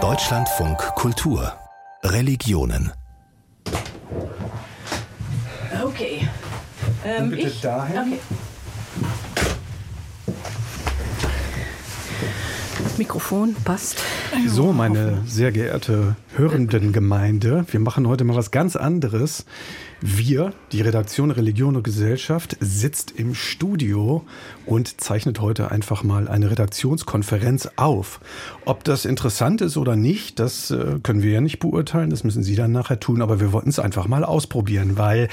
Deutschlandfunk Kultur Religionen Okay. Ähm, bitte ich, dahin. Okay. Mikrofon passt. So, meine sehr geehrte Hörendengemeinde, wir machen heute mal was ganz anderes. Wir, die Redaktion Religion und Gesellschaft, sitzt im Studio und zeichnet heute einfach mal eine Redaktionskonferenz auf. Ob das interessant ist oder nicht, das äh, können wir ja nicht beurteilen, das müssen Sie dann nachher tun, aber wir wollten es einfach mal ausprobieren, weil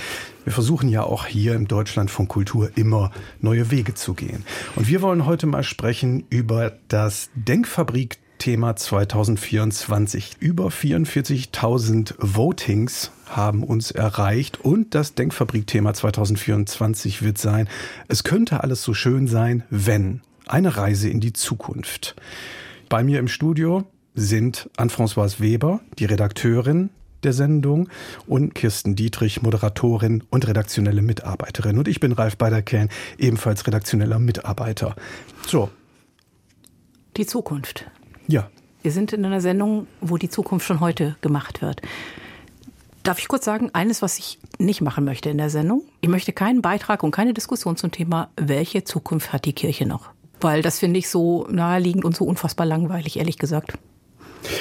wir versuchen ja auch hier im Deutschland von Kultur immer neue Wege zu gehen. Und wir wollen heute mal sprechen über das Denkfabrik Thema 2024. Über 44.000 Votings haben uns erreicht und das Denkfabrik-Thema 2024 wird sein, es könnte alles so schön sein, wenn eine Reise in die Zukunft. Bei mir im Studio sind Anne-Françoise Weber, die Redakteurin der Sendung und Kirsten Dietrich, Moderatorin und redaktionelle Mitarbeiterin. Und ich bin Ralf Beiderkern, ebenfalls redaktioneller Mitarbeiter. So. Die Zukunft. Ja. Wir sind in einer Sendung, wo die Zukunft schon heute gemacht wird. Darf ich kurz sagen, eines, was ich nicht machen möchte in der Sendung? Ich möchte keinen Beitrag und keine Diskussion zum Thema, welche Zukunft hat die Kirche noch? Weil das finde ich so naheliegend und so unfassbar langweilig, ehrlich gesagt.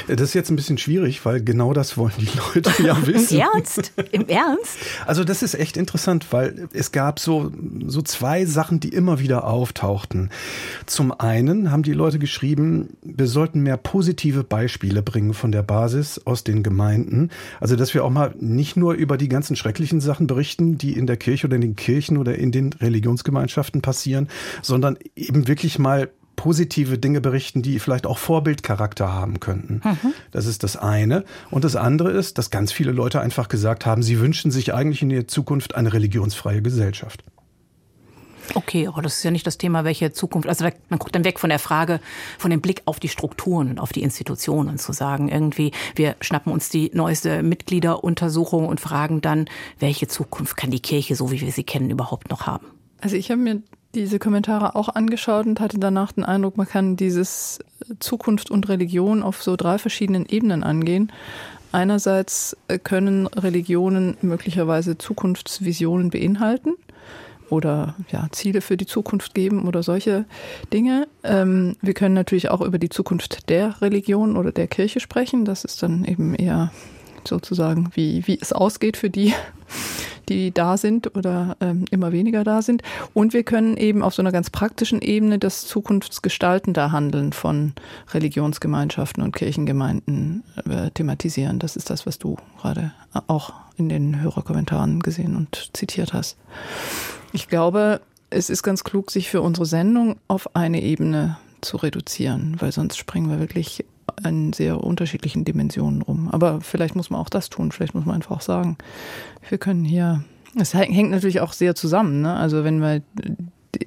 Das ist jetzt ein bisschen schwierig, weil genau das wollen die Leute ja wissen. Im Ernst? Im Ernst? Also das ist echt interessant, weil es gab so, so zwei Sachen, die immer wieder auftauchten. Zum einen haben die Leute geschrieben, wir sollten mehr positive Beispiele bringen von der Basis aus den Gemeinden. Also dass wir auch mal nicht nur über die ganzen schrecklichen Sachen berichten, die in der Kirche oder in den Kirchen oder in den Religionsgemeinschaften passieren, sondern eben wirklich mal positive Dinge berichten, die vielleicht auch Vorbildcharakter haben könnten. Mhm. Das ist das eine. Und das andere ist, dass ganz viele Leute einfach gesagt haben, sie wünschen sich eigentlich in der Zukunft eine religionsfreie Gesellschaft. Okay, aber das ist ja nicht das Thema, welche Zukunft. Also man guckt dann weg von der Frage, von dem Blick auf die Strukturen und auf die Institutionen zu sagen, irgendwie, wir schnappen uns die neueste Mitgliederuntersuchung und fragen dann, welche Zukunft kann die Kirche, so wie wir sie kennen, überhaupt noch haben? Also ich habe mir diese Kommentare auch angeschaut und hatte danach den Eindruck, man kann dieses Zukunft und Religion auf so drei verschiedenen Ebenen angehen. Einerseits können Religionen möglicherweise Zukunftsvisionen beinhalten oder ja, Ziele für die Zukunft geben oder solche Dinge. Ähm, wir können natürlich auch über die Zukunft der Religion oder der Kirche sprechen. Das ist dann eben eher sozusagen, wie, wie es ausgeht für die, die da sind oder ähm, immer weniger da sind. Und wir können eben auf so einer ganz praktischen Ebene das zukunftsgestaltende Handeln von Religionsgemeinschaften und Kirchengemeinden äh, thematisieren. Das ist das, was du gerade auch in den Hörerkommentaren gesehen und zitiert hast. Ich glaube, es ist ganz klug, sich für unsere Sendung auf eine Ebene zu reduzieren, weil sonst springen wir wirklich in sehr unterschiedlichen Dimensionen rum. Aber vielleicht muss man auch das tun. Vielleicht muss man einfach auch sagen, wir können hier. Es hängt natürlich auch sehr zusammen. Ne? Also wenn wir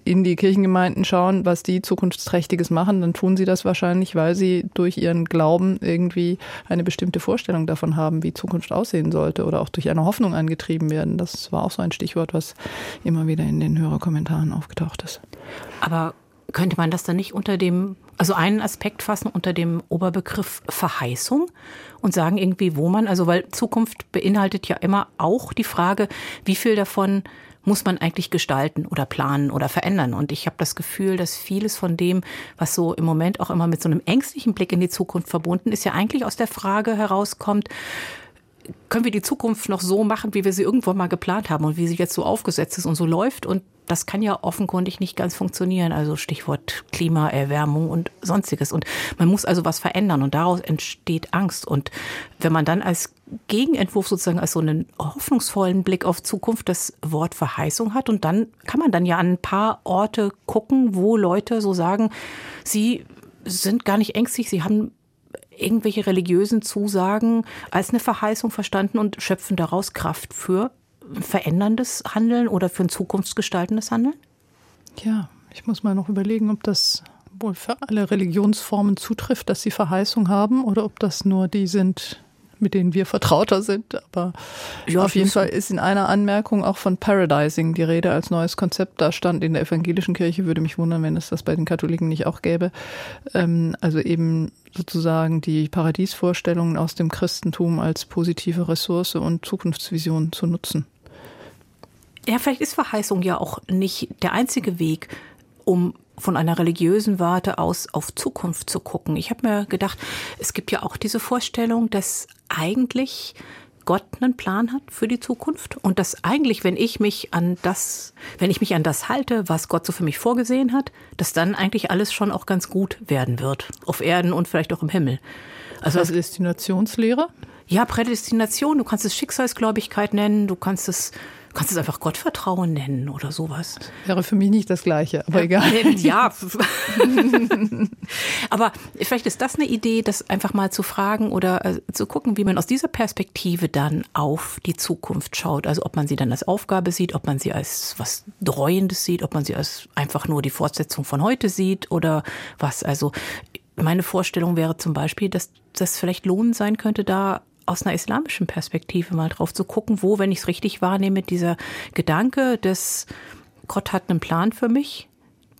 in die Kirchengemeinden schauen, was die zukunftsträchtiges machen, dann tun sie das wahrscheinlich, weil sie durch ihren Glauben irgendwie eine bestimmte Vorstellung davon haben, wie Zukunft aussehen sollte oder auch durch eine Hoffnung angetrieben werden. Das war auch so ein Stichwort, was immer wieder in den Hörerkommentaren aufgetaucht ist. Aber könnte man das dann nicht unter dem also einen Aspekt fassen unter dem Oberbegriff Verheißung und sagen irgendwie, wo man, also weil Zukunft beinhaltet ja immer auch die Frage, wie viel davon muss man eigentlich gestalten oder planen oder verändern. Und ich habe das Gefühl, dass vieles von dem, was so im Moment auch immer mit so einem ängstlichen Blick in die Zukunft verbunden ist, ja eigentlich aus der Frage herauskommt, können wir die Zukunft noch so machen, wie wir sie irgendwann mal geplant haben und wie sie jetzt so aufgesetzt ist und so läuft. Und das kann ja offenkundig nicht ganz funktionieren. Also Stichwort Klimaerwärmung und sonstiges. Und man muss also was verändern und daraus entsteht Angst. Und wenn man dann als Gegenentwurf sozusagen als so einen hoffnungsvollen Blick auf Zukunft das Wort Verheißung hat und dann kann man dann ja an ein paar Orte gucken, wo Leute so sagen, sie sind gar nicht ängstlich, sie haben irgendwelche religiösen Zusagen als eine Verheißung verstanden und schöpfen daraus Kraft für veränderndes Handeln oder für ein zukunftsgestaltendes Handeln? Ja, ich muss mal noch überlegen, ob das wohl für alle Religionsformen zutrifft, dass sie Verheißung haben oder ob das nur die sind, mit denen wir vertrauter sind. Aber ja, auf jeden Fall ist in einer Anmerkung auch von Paradising die Rede als neues Konzept. Da stand in der evangelischen Kirche, würde mich wundern, wenn es das bei den Katholiken nicht auch gäbe. Ähm, also eben sozusagen die Paradiesvorstellungen aus dem Christentum als positive Ressource und Zukunftsvision zu nutzen. Ja, vielleicht ist Verheißung ja auch nicht der einzige Weg, um von einer religiösen Warte aus auf Zukunft zu gucken. Ich habe mir gedacht, es gibt ja auch diese Vorstellung, dass eigentlich Gott einen Plan hat für die Zukunft und dass eigentlich, wenn ich mich an das, wenn ich mich an das halte, was Gott so für mich vorgesehen hat, dass dann eigentlich alles schon auch ganz gut werden wird. Auf Erden und vielleicht auch im Himmel. Also Prädestinationslehre? Ja, Prädestination. Du kannst es Schicksalsgläubigkeit nennen. Du kannst es kannst es einfach Gottvertrauen nennen oder sowas. Wäre für mich nicht das Gleiche, aber ja, egal. Ja. aber vielleicht ist das eine Idee, das einfach mal zu fragen oder äh, zu gucken, wie man aus dieser Perspektive dann auf die Zukunft schaut. Also ob man sie dann als Aufgabe sieht, ob man sie als was Dreuendes sieht, ob man sie als einfach nur die Fortsetzung von heute sieht oder was. Also meine Vorstellung wäre zum Beispiel, dass das vielleicht lohnend sein könnte, da aus einer islamischen Perspektive mal drauf zu gucken, wo, wenn ich es richtig wahrnehme, dieser Gedanke des Gott hat einen Plan für mich,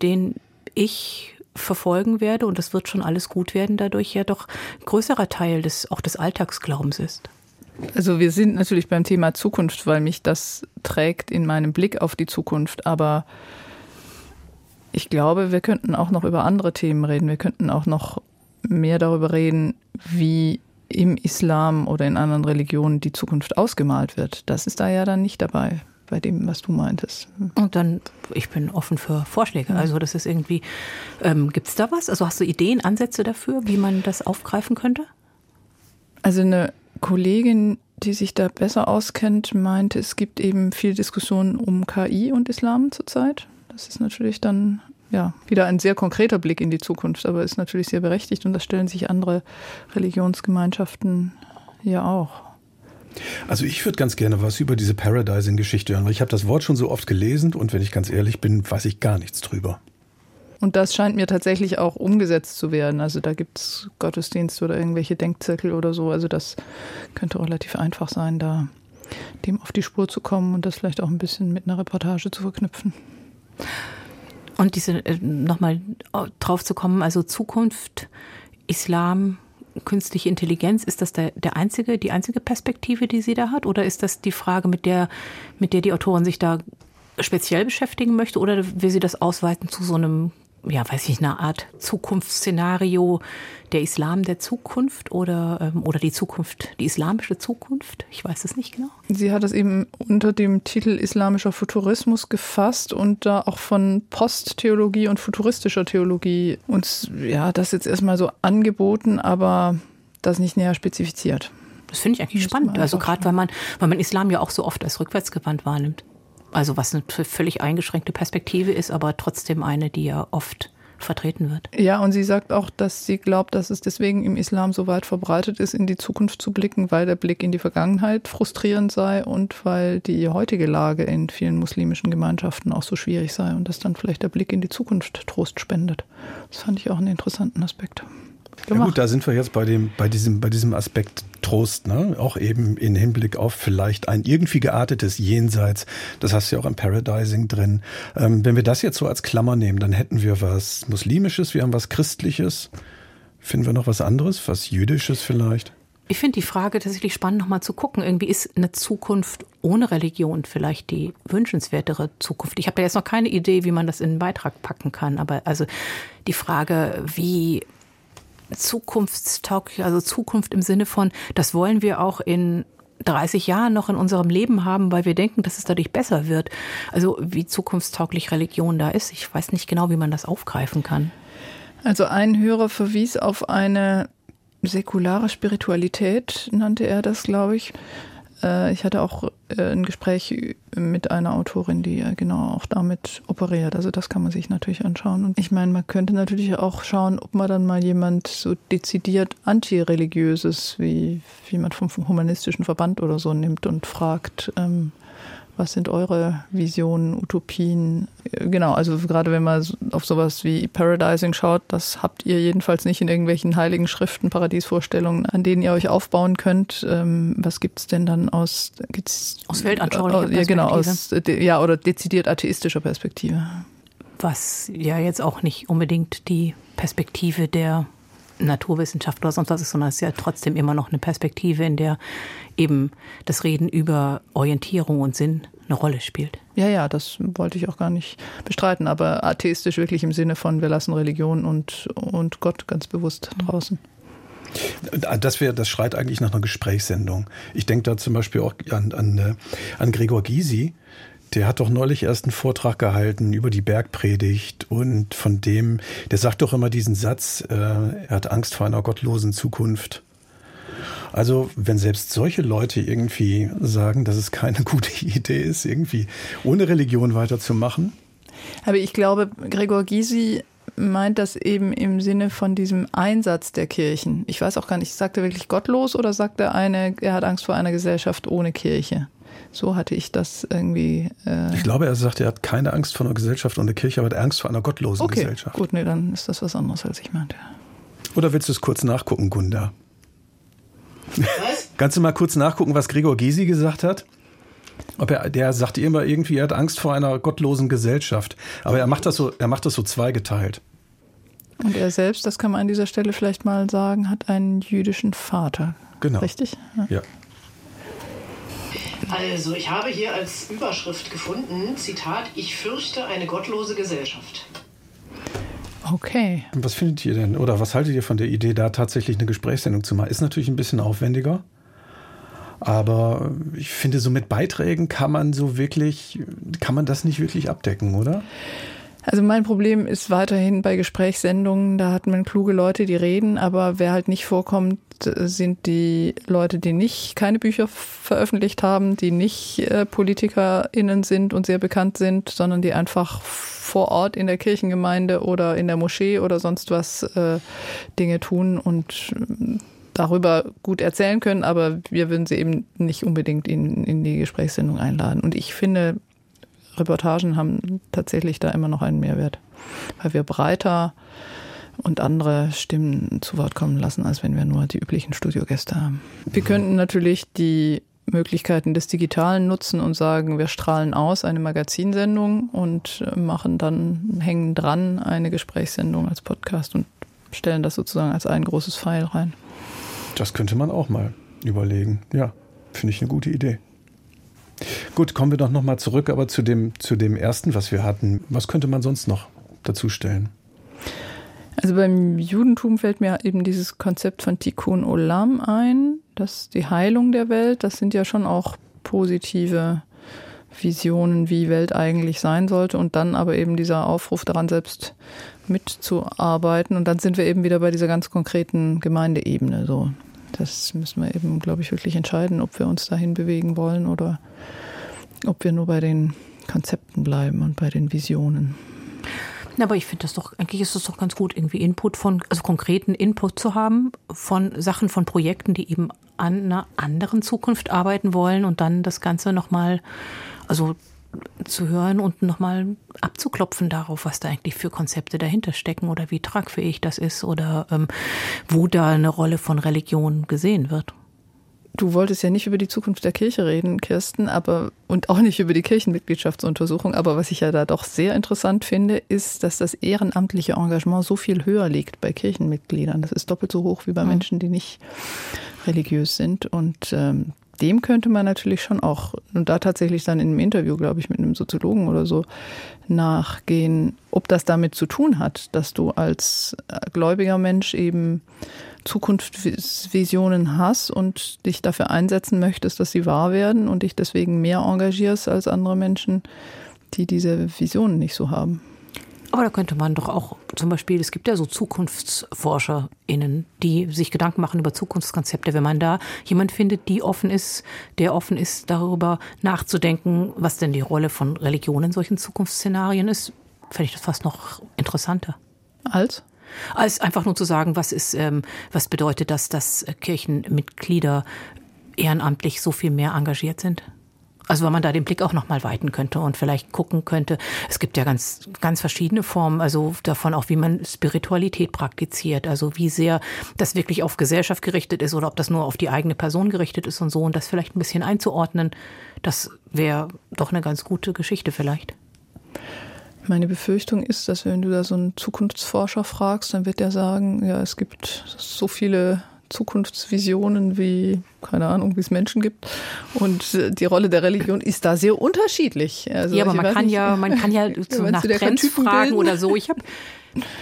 den ich verfolgen werde und das wird schon alles gut werden, dadurch ja doch größerer Teil des auch des Alltagsglaubens ist. Also wir sind natürlich beim Thema Zukunft, weil mich das trägt in meinem Blick auf die Zukunft, aber ich glaube, wir könnten auch noch über andere Themen reden. Wir könnten auch noch mehr darüber reden, wie im Islam oder in anderen Religionen die Zukunft ausgemalt wird. Das ist da ja dann nicht dabei bei dem, was du meintest. Und dann, ich bin offen für Vorschläge. Also das ist irgendwie, ähm, gibt es da was? Also hast du Ideen, Ansätze dafür, wie man das aufgreifen könnte? Also eine Kollegin, die sich da besser auskennt, meinte, es gibt eben viel Diskussionen um KI und Islam zurzeit. Das ist natürlich dann ja, wieder ein sehr konkreter Blick in die Zukunft, aber ist natürlich sehr berechtigt und das stellen sich andere Religionsgemeinschaften ja auch. Also ich würde ganz gerne was über diese Paradising-Geschichte hören, weil ich habe das Wort schon so oft gelesen und wenn ich ganz ehrlich bin, weiß ich gar nichts drüber. Und das scheint mir tatsächlich auch umgesetzt zu werden. Also da gibt es Gottesdienste oder irgendwelche Denkzirkel oder so. Also das könnte relativ einfach sein, da dem auf die Spur zu kommen und das vielleicht auch ein bisschen mit einer Reportage zu verknüpfen. Und diese, äh, nochmal drauf zu kommen, also Zukunft, Islam, künstliche Intelligenz, ist das der, der einzige, die einzige Perspektive, die sie da hat? Oder ist das die Frage, mit der, mit der die Autorin sich da speziell beschäftigen möchte? Oder will sie das ausweiten zu so einem ja, weiß ich, eine Art Zukunftsszenario, der Islam der Zukunft oder, ähm, oder die Zukunft, die islamische Zukunft? Ich weiß es nicht genau. Sie hat es eben unter dem Titel Islamischer Futurismus gefasst und da auch von Posttheologie und futuristischer Theologie uns, ja, das jetzt erstmal so angeboten, aber das nicht näher spezifiziert. Das finde ich eigentlich spannend. Also gerade weil man, weil man Islam ja auch so oft als rückwärtsgewandt wahrnimmt. Also was eine völlig eingeschränkte Perspektive ist, aber trotzdem eine, die ja oft vertreten wird. Ja, und sie sagt auch, dass sie glaubt, dass es deswegen im Islam so weit verbreitet ist, in die Zukunft zu blicken, weil der Blick in die Vergangenheit frustrierend sei und weil die heutige Lage in vielen muslimischen Gemeinschaften auch so schwierig sei und dass dann vielleicht der Blick in die Zukunft Trost spendet. Das fand ich auch einen interessanten Aspekt gemacht. Ja gut, da sind wir jetzt bei dem, bei diesem, bei diesem Aspekt Trost, ne? Auch eben in Hinblick auf vielleicht ein irgendwie geartetes Jenseits. Das hast du ja auch im Paradising drin. Ähm, wenn wir das jetzt so als Klammer nehmen, dann hätten wir was Muslimisches, wir haben was Christliches. Finden wir noch was anderes, was Jüdisches vielleicht? Ich finde die Frage tatsächlich spannend, nochmal zu gucken. Irgendwie ist eine Zukunft ohne Religion vielleicht die wünschenswertere Zukunft. Ich habe da jetzt noch keine Idee, wie man das in einen Beitrag packen kann. Aber also die Frage, wie zukunftstauglich, also Zukunft im Sinne von, das wollen wir auch in 30 Jahren noch in unserem Leben haben, weil wir denken, dass es dadurch besser wird. Also wie zukunftstauglich Religion da ist, ich weiß nicht genau, wie man das aufgreifen kann. Also ein Hörer verwies auf eine säkulare Spiritualität, nannte er das, glaube ich. Äh, ich hatte auch äh, ein Gespräch mit einer Autorin, die ja genau auch damit operiert. Also das kann man sich natürlich anschauen. Und ich meine, man könnte natürlich auch schauen, ob man dann mal jemand so dezidiert antireligiöses wie jemand vom humanistischen Verband oder so nimmt und fragt, ähm, Was sind eure Visionen, Utopien? Genau, also gerade wenn man auf sowas wie Paradising schaut, das habt ihr jedenfalls nicht in irgendwelchen heiligen Schriften, Paradiesvorstellungen, an denen ihr euch aufbauen könnt. Ähm, was gibt's denn dann aus gibt's, aus weltanschaulicher Perspektive? Ja, genau, aus ja oder dezidiert atheistischer Perspektive. Was ja jetzt auch nicht unbedingt die Perspektive der Naturwissenschaft oder sonst was ist, sondern es ist ja trotzdem immer noch eine Perspektive, in der eben das Reden über Orientierung und Sinn eine Rolle spielt. Ja, ja, das wollte ich auch gar nicht bestreiten, aber atheistisch wirklich im Sinne von, wir lassen Religion und, und Gott ganz bewusst draußen. Das, wäre, das schreit eigentlich nach einer Gesprächssendung. Ich denke da zum Beispiel auch an, an, äh, an Gregor Gysi, der hat doch neulich erst einen Vortrag gehalten über die Bergpredigt und von dem, der sagt doch immer diesen Satz, äh, er hat Angst vor einer gottlosen Zukunft. Also, wenn selbst solche Leute irgendwie sagen, dass es keine gute Idee ist, irgendwie ohne Religion weiterzumachen. Aber ich glaube, Gregor Gysi meint das eben im Sinne von diesem Einsatz der Kirchen. Ich weiß auch gar nicht, sagt er wirklich gottlos oder sagt er eine, er hat Angst vor einer Gesellschaft ohne Kirche? So hatte ich das irgendwie. Äh ich glaube, er sagt, er hat keine Angst vor einer Gesellschaft ohne Kirche, aber er hat Angst vor einer gottlosen okay, Gesellschaft. Gut, nee, dann ist das was anderes, als ich meinte. Oder willst du es kurz nachgucken, Gunda? Was? Kannst du mal kurz nachgucken, was Gregor Gysi gesagt hat? Ob er, der sagt immer irgendwie, er hat Angst vor einer gottlosen Gesellschaft. Aber er macht das so, er macht das so zweigeteilt. Und er selbst, das kann man an dieser Stelle vielleicht mal sagen, hat einen jüdischen Vater. Genau. Richtig? Ja. ja. Also, ich habe hier als Überschrift gefunden, Zitat, ich fürchte eine gottlose Gesellschaft. Okay. Was findet ihr denn, oder was haltet ihr von der Idee, da tatsächlich eine Gesprächssendung zu machen? Ist natürlich ein bisschen aufwendiger, aber ich finde, so mit Beiträgen kann man so wirklich, kann man das nicht wirklich abdecken, oder? Also mein Problem ist weiterhin bei Gesprächssendungen, da hat man kluge Leute, die reden, aber wer halt nicht vorkommt, sind die Leute, die nicht keine Bücher veröffentlicht haben, die nicht äh, PolitikerInnen sind und sehr bekannt sind, sondern die einfach vor Ort in der Kirchengemeinde oder in der Moschee oder sonst was äh, Dinge tun und äh, darüber gut erzählen können, aber wir würden sie eben nicht unbedingt in, in die Gesprächssendung einladen. Und ich finde, Reportagen haben tatsächlich da immer noch einen Mehrwert, weil wir breiter und andere Stimmen zu Wort kommen lassen, als wenn wir nur die üblichen Studiogäste haben. Wir könnten natürlich die Möglichkeiten des Digitalen nutzen und sagen, wir strahlen aus eine Magazinsendung und machen dann, hängen dran eine Gesprächssendung als Podcast und stellen das sozusagen als ein großes Pfeil rein. Das könnte man auch mal überlegen. Ja, finde ich eine gute Idee. Gut, kommen wir doch nochmal zurück, aber zu dem, zu dem ersten, was wir hatten. Was könnte man sonst noch dazu stellen? Also beim Judentum fällt mir eben dieses Konzept von Tikkun Olam ein, dass die Heilung der Welt, das sind ja schon auch positive Visionen, wie Welt eigentlich sein sollte und dann aber eben dieser Aufruf daran selbst mitzuarbeiten und dann sind wir eben wieder bei dieser ganz konkreten Gemeindeebene so. Das müssen wir eben, glaube ich, wirklich entscheiden, ob wir uns dahin bewegen wollen oder ob wir nur bei den Konzepten bleiben und bei den Visionen. Aber ich finde das doch, eigentlich ist es doch ganz gut, irgendwie Input von, also konkreten Input zu haben von Sachen, von Projekten, die eben an einer anderen Zukunft arbeiten wollen und dann das Ganze nochmal, also zu hören und nochmal abzuklopfen darauf, was da eigentlich für Konzepte dahinter stecken oder wie tragfähig das ist oder ähm, wo da eine Rolle von Religion gesehen wird. Du wolltest ja nicht über die Zukunft der Kirche reden, Kirsten, aber und auch nicht über die Kirchenmitgliedschaftsuntersuchung. Aber was ich ja da doch sehr interessant finde, ist, dass das ehrenamtliche Engagement so viel höher liegt bei Kirchenmitgliedern. Das ist doppelt so hoch wie bei. Menschen, die nicht religiös sind. Und ähm, dem könnte man natürlich schon auch, und da tatsächlich dann in einem Interview, glaube ich, mit einem Soziologen oder so, nachgehen, ob das damit zu tun hat, dass du als äh, gläubiger Mensch eben Zukunftsvisionen hast und dich dafür einsetzen möchtest, dass sie wahr werden und dich deswegen mehr engagierst als andere Menschen, die diese Visionen nicht so haben. Aber da könnte man doch auch zum Beispiel, es gibt ja so ZukunftsforscherInnen, die sich Gedanken machen über Zukunftskonzepte. Wenn man da jemand findet, die offen ist, der offen ist, darüber nachzudenken, was denn die Rolle von Religion in solchen Zukunftsszenarien ist, fände ich das fast noch interessanter. Als? Als einfach nur zu sagen, was ist, ähm, was bedeutet das, dass Kirchenmitglieder ehrenamtlich so viel mehr engagiert sind? Also weil man da den Blick auch nochmal weiten könnte und vielleicht gucken könnte. Es gibt ja ganz, ganz verschiedene Formen, also davon auch, wie man Spiritualität praktiziert. Also wie sehr das wirklich auf Gesellschaft gerichtet ist oder ob das nur auf die eigene Person gerichtet ist und so. Und das vielleicht ein bisschen einzuordnen, das wäre doch eine ganz gute Geschichte vielleicht. Meine Befürchtung ist, dass wenn du da so einen Zukunftsforscher fragst, dann wird der sagen, ja, es gibt so viele Zukunftsvisionen wie, keine Ahnung, wie es Menschen gibt. Und die Rolle der Religion ist da sehr unterschiedlich. Also, ja, aber man kann, nicht, ja, man kann ja so nach Trends fragen oder so. Ich habe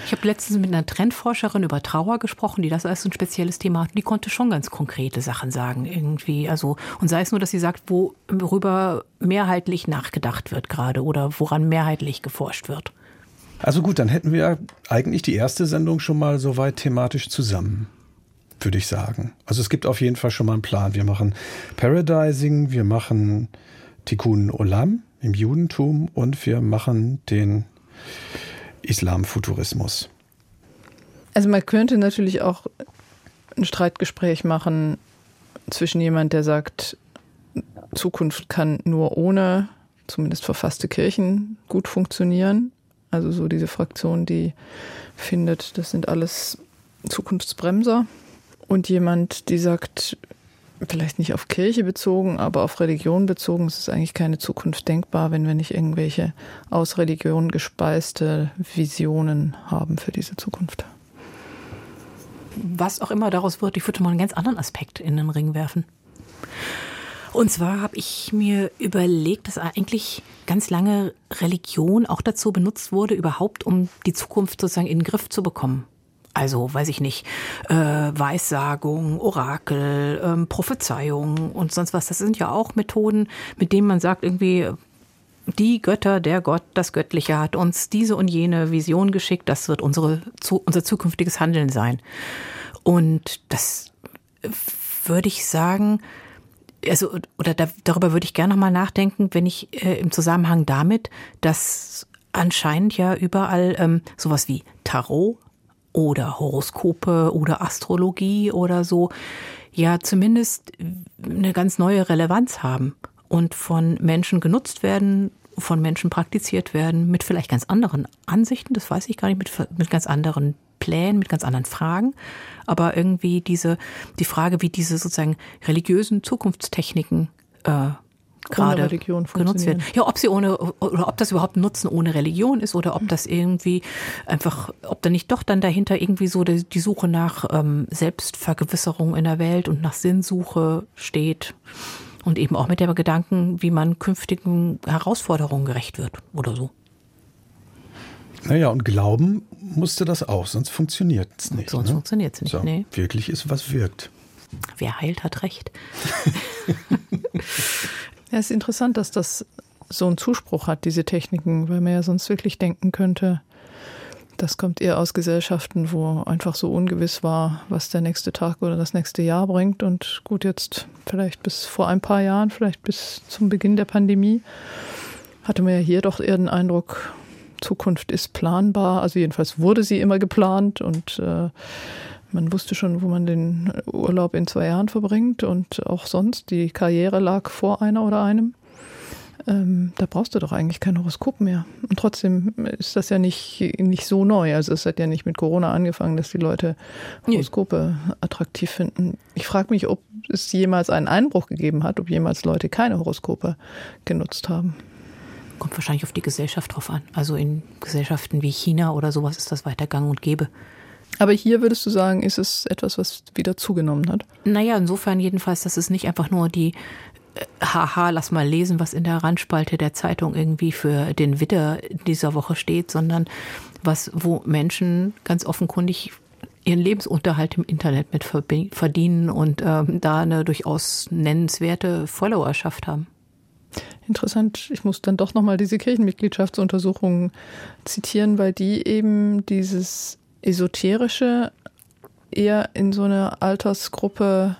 ich hab letztens mit einer Trendforscherin über Trauer gesprochen, die das als ein spezielles Thema hat. Die konnte schon ganz konkrete Sachen sagen irgendwie. Also, und sei es nur, dass sie sagt, worüber mehrheitlich nachgedacht wird gerade oder woran mehrheitlich geforscht wird. Also gut, dann hätten wir eigentlich die erste Sendung schon mal soweit thematisch zusammen würde ich sagen. Also es gibt auf jeden Fall schon mal einen Plan. Wir machen Paradising, wir machen Tikkun Olam im Judentum und wir machen den Islamfuturismus. Also man könnte natürlich auch ein Streitgespräch machen zwischen jemand, der sagt, Zukunft kann nur ohne zumindest verfasste Kirchen gut funktionieren. Also so diese Fraktion, die findet, das sind alles Zukunftsbremser und jemand, die sagt, vielleicht nicht auf Kirche bezogen, aber auf Religion bezogen, es ist eigentlich keine Zukunft denkbar, wenn wir nicht irgendwelche aus Religion gespeiste Visionen haben für diese Zukunft. Was auch immer daraus wird, ich würde mal einen ganz anderen Aspekt in den Ring werfen. Und zwar habe ich mir überlegt, dass eigentlich ganz lange Religion auch dazu benutzt wurde, überhaupt um die Zukunft sozusagen in den Griff zu bekommen. Also, weiß ich nicht, äh, Weissagung, Orakel, ähm, Prophezeiung und sonst was. Das sind ja auch Methoden, mit denen man sagt, irgendwie, die Götter, der Gott, das Göttliche hat uns diese und jene Vision geschickt. Das wird unsere, unser zukünftiges Handeln sein. Und das würde ich sagen, also, oder da, darüber würde ich gerne nochmal nachdenken, wenn ich äh, im Zusammenhang damit, dass anscheinend ja überall ähm, sowas wie Tarot oder Horoskope oder Astrologie oder so ja zumindest eine ganz neue Relevanz haben und von Menschen genutzt werden, von Menschen praktiziert werden, mit vielleicht ganz anderen Ansichten, das weiß ich gar nicht, mit, mit ganz anderen Plänen, mit ganz anderen Fragen. Aber irgendwie diese, die Frage, wie diese sozusagen religiösen Zukunftstechniken äh, gerade genutzt werden. Ja, ob sie ohne oder ob das überhaupt Nutzen ohne Religion ist oder ob das irgendwie einfach, ob da nicht doch dann dahinter irgendwie so die, die Suche nach ähm, Selbstvergewisserung in der Welt und nach Sinnsuche steht und eben auch mit dem Gedanken, wie man künftigen Herausforderungen gerecht wird oder so. Naja, und glauben musste das auch, sonst funktioniert es nicht. Sonst ne? funktioniert es nicht, so, nee. Wirklich ist, was wirkt. Wer heilt, hat recht. Ja, es ist interessant, dass das so einen Zuspruch hat, diese Techniken, weil man ja sonst wirklich denken könnte, das kommt eher aus Gesellschaften, wo einfach so ungewiss war, was der nächste Tag oder das nächste Jahr bringt. Und gut, jetzt vielleicht bis vor ein paar Jahren, vielleicht bis zum Beginn der Pandemie, hatte man ja hier doch eher den Eindruck, Zukunft ist planbar. Also jedenfalls wurde sie immer geplant und äh, man wusste schon, wo man den Urlaub in zwei Jahren verbringt und auch sonst. Die Karriere lag vor einer oder einem. Ähm, da brauchst du doch eigentlich kein Horoskop mehr. Und trotzdem ist das ja nicht, nicht so neu. Also es hat ja nicht mit Corona angefangen, dass die Leute Horoskope nee. attraktiv finden. Ich frage mich, ob es jemals einen Einbruch gegeben hat, ob jemals Leute keine Horoskope genutzt haben. Kommt wahrscheinlich auf die Gesellschaft drauf an. Also in Gesellschaften wie China oder sowas ist das weiter gang und gäbe. Aber hier würdest du sagen, ist es etwas, was wieder zugenommen hat? Naja, insofern jedenfalls, dass es nicht einfach nur die äh, haha, lass mal lesen, was in der Randspalte der Zeitung irgendwie für den Witter dieser Woche steht, sondern was, wo Menschen ganz offenkundig ihren Lebensunterhalt im Internet mit verdienen und ähm, da eine durchaus nennenswerte Followerschaft haben. Interessant. Ich muss dann doch nochmal diese Kirchenmitgliedschaftsuntersuchungen zitieren, weil die eben dieses Esoterische eher in so eine Altersgruppe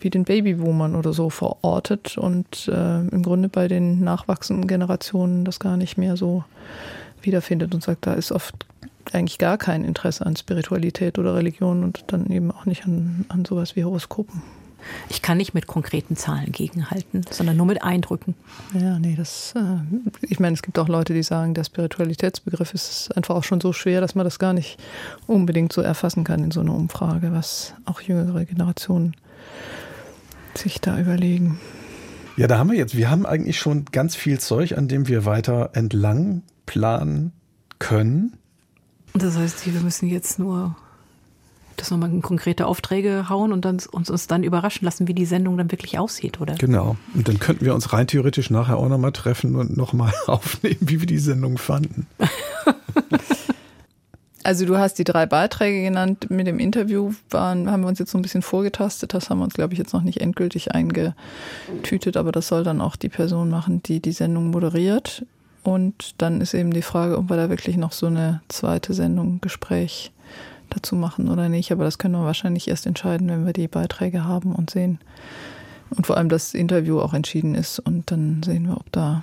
wie den Babyboomern oder so verortet und äh, im Grunde bei den nachwachsenden Generationen das gar nicht mehr so wiederfindet und sagt, da ist oft eigentlich gar kein Interesse an Spiritualität oder Religion und dann eben auch nicht an, an sowas wie Horoskopen. Ich kann nicht mit konkreten Zahlen gegenhalten, sondern nur mit Eindrücken. Ja, nee, das, äh, ich meine, es gibt auch Leute, die sagen, der Spiritualitätsbegriff ist einfach auch schon so schwer, dass man das gar nicht unbedingt so erfassen kann in so einer Umfrage, was auch jüngere Generationen sich da überlegen. Ja, da haben wir jetzt, wir haben eigentlich schon ganz viel Zeug, an dem wir weiter entlang planen können. Das heißt, wir müssen jetzt nur das nochmal in konkrete Aufträge hauen und dann, uns, uns dann überraschen lassen, wie die Sendung dann wirklich aussieht, oder? Genau. Und dann könnten wir uns rein theoretisch nachher auch nochmal treffen und nochmal aufnehmen, wie wir die Sendung fanden. Also du hast die drei Beiträge genannt. Mit dem Interview waren, haben wir uns jetzt so ein bisschen vorgetastet. Das haben wir uns, glaube ich, jetzt noch nicht endgültig eingetütet, aber das soll dann auch die Person machen, die die Sendung moderiert. Und dann ist eben die Frage, ob wir da wirklich noch so eine zweite Sendung, Gespräch dazu machen oder nicht. Aber das können wir wahrscheinlich erst entscheiden, wenn wir die Beiträge haben und sehen. Und vor allem das Interview auch entschieden ist. Und dann sehen wir, ob da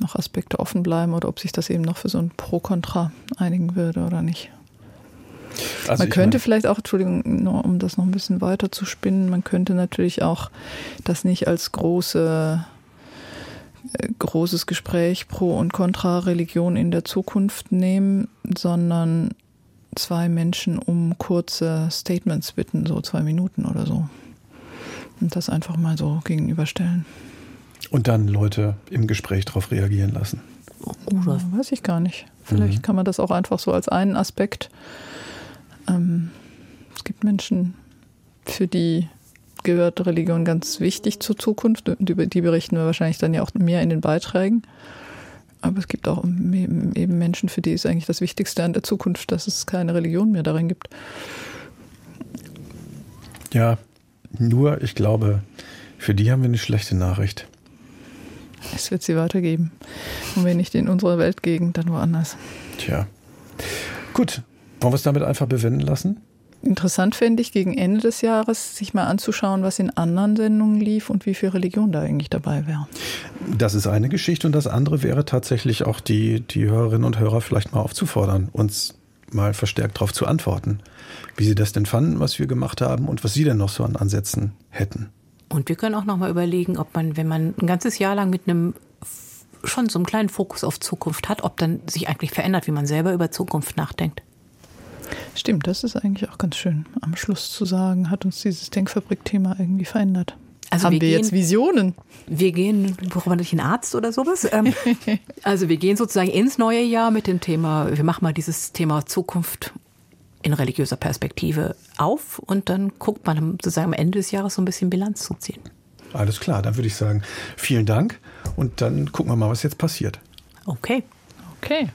noch Aspekte offen bleiben oder ob sich das eben noch für so ein Pro-Kontra einigen würde oder nicht. Also man könnte vielleicht auch, Entschuldigung, nur um das noch ein bisschen weiter zu spinnen, man könnte natürlich auch das nicht als große äh, großes Gespräch pro und contra Religion in der Zukunft nehmen, sondern zwei Menschen um kurze Statements bitten, so zwei Minuten oder so. Und das einfach mal so gegenüberstellen. Und dann Leute im Gespräch darauf reagieren lassen. Oder weiß ich gar nicht. Vielleicht mhm. kann man das auch einfach so als einen Aspekt. Ähm, es gibt Menschen, für die gehört Religion ganz wichtig zur Zukunft. Und über die berichten wir wahrscheinlich dann ja auch mehr in den Beiträgen. Aber es gibt auch eben Menschen, für die ist eigentlich das Wichtigste an der Zukunft, dass es keine Religion mehr darin gibt. Ja, nur ich glaube, für die haben wir eine schlechte Nachricht. Es wird sie weitergeben. Und wenn nicht in unserer Weltgegend, dann woanders. Tja. Gut. Wollen wir es damit einfach bewenden lassen? Interessant fände ich, gegen Ende des Jahres sich mal anzuschauen, was in anderen Sendungen lief und wie viel Religion da eigentlich dabei wäre. Das ist eine Geschichte und das andere wäre tatsächlich auch die, die Hörerinnen und Hörer vielleicht mal aufzufordern, uns mal verstärkt darauf zu antworten, wie sie das denn fanden, was wir gemacht haben und was sie denn noch so an Ansätzen hätten. Und wir können auch noch mal überlegen, ob man, wenn man ein ganzes Jahr lang mit einem schon so einen kleinen Fokus auf Zukunft hat, ob dann sich eigentlich verändert, wie man selber über Zukunft nachdenkt. Stimmt, das ist eigentlich auch ganz schön am Schluss zu sagen, hat uns dieses Denkfabrik-Thema irgendwie verändert. Also Haben wir, wir gehen, jetzt Visionen? Wir gehen, brauchen wir nicht einen Arzt oder sowas? Ähm, also wir gehen sozusagen ins neue Jahr mit dem Thema, wir machen mal dieses Thema Zukunft in religiöser Perspektive auf und dann guckt man sozusagen am Ende des Jahres so ein bisschen Bilanz zu ziehen. Alles klar, dann würde ich sagen, vielen Dank und dann gucken wir mal, was jetzt passiert. Okay. Okay.